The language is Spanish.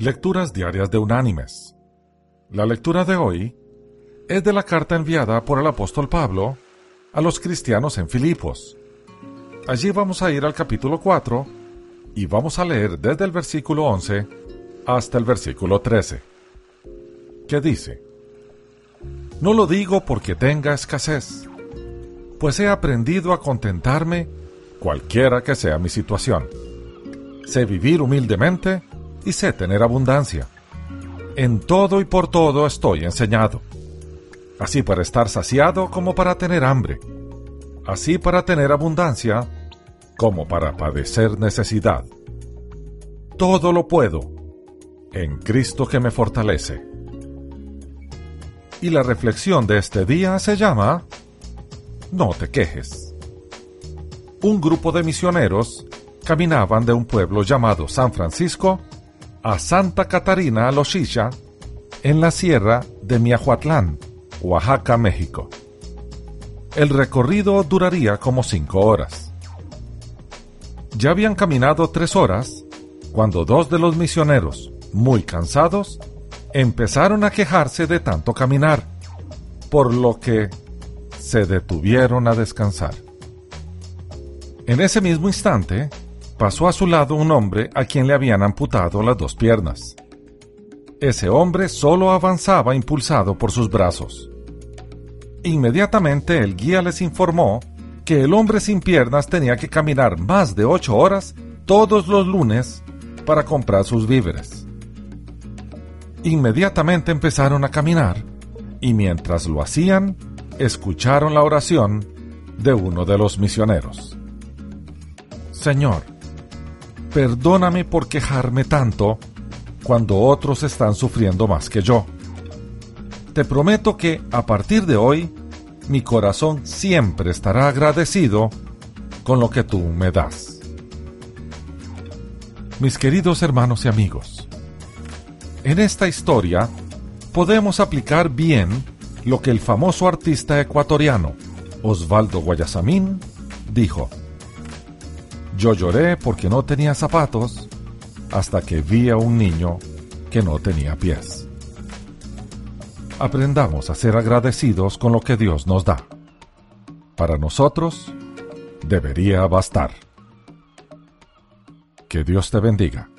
Lecturas Diarias de Unánimes. La lectura de hoy es de la carta enviada por el apóstol Pablo a los cristianos en Filipos. Allí vamos a ir al capítulo 4 y vamos a leer desde el versículo 11 hasta el versículo 13, que dice, No lo digo porque tenga escasez, pues he aprendido a contentarme cualquiera que sea mi situación. Sé vivir humildemente y sé tener abundancia. En todo y por todo estoy enseñado, así para estar saciado como para tener hambre, así para tener abundancia como para padecer necesidad. Todo lo puedo en Cristo que me fortalece. Y la reflexión de este día se llama No te quejes. Un grupo de misioneros caminaban de un pueblo llamado San Francisco a Santa Catarina Loshisha, en la sierra de Miahuatlán, Oaxaca, México. El recorrido duraría como cinco horas. Ya habían caminado tres horas cuando dos de los misioneros, muy cansados, empezaron a quejarse de tanto caminar, por lo que se detuvieron a descansar. En ese mismo instante, pasó a su lado un hombre a quien le habían amputado las dos piernas. Ese hombre solo avanzaba impulsado por sus brazos. Inmediatamente el guía les informó que el hombre sin piernas tenía que caminar más de ocho horas todos los lunes para comprar sus víveres. Inmediatamente empezaron a caminar y mientras lo hacían, escucharon la oración de uno de los misioneros. Señor, perdóname por quejarme tanto cuando otros están sufriendo más que yo. Te prometo que a partir de hoy mi corazón siempre estará agradecido con lo que tú me das. Mis queridos hermanos y amigos, en esta historia podemos aplicar bien lo que el famoso artista ecuatoriano Osvaldo Guayasamín dijo. Yo lloré porque no tenía zapatos hasta que vi a un niño que no tenía pies. Aprendamos a ser agradecidos con lo que Dios nos da. Para nosotros, debería bastar. Que Dios te bendiga.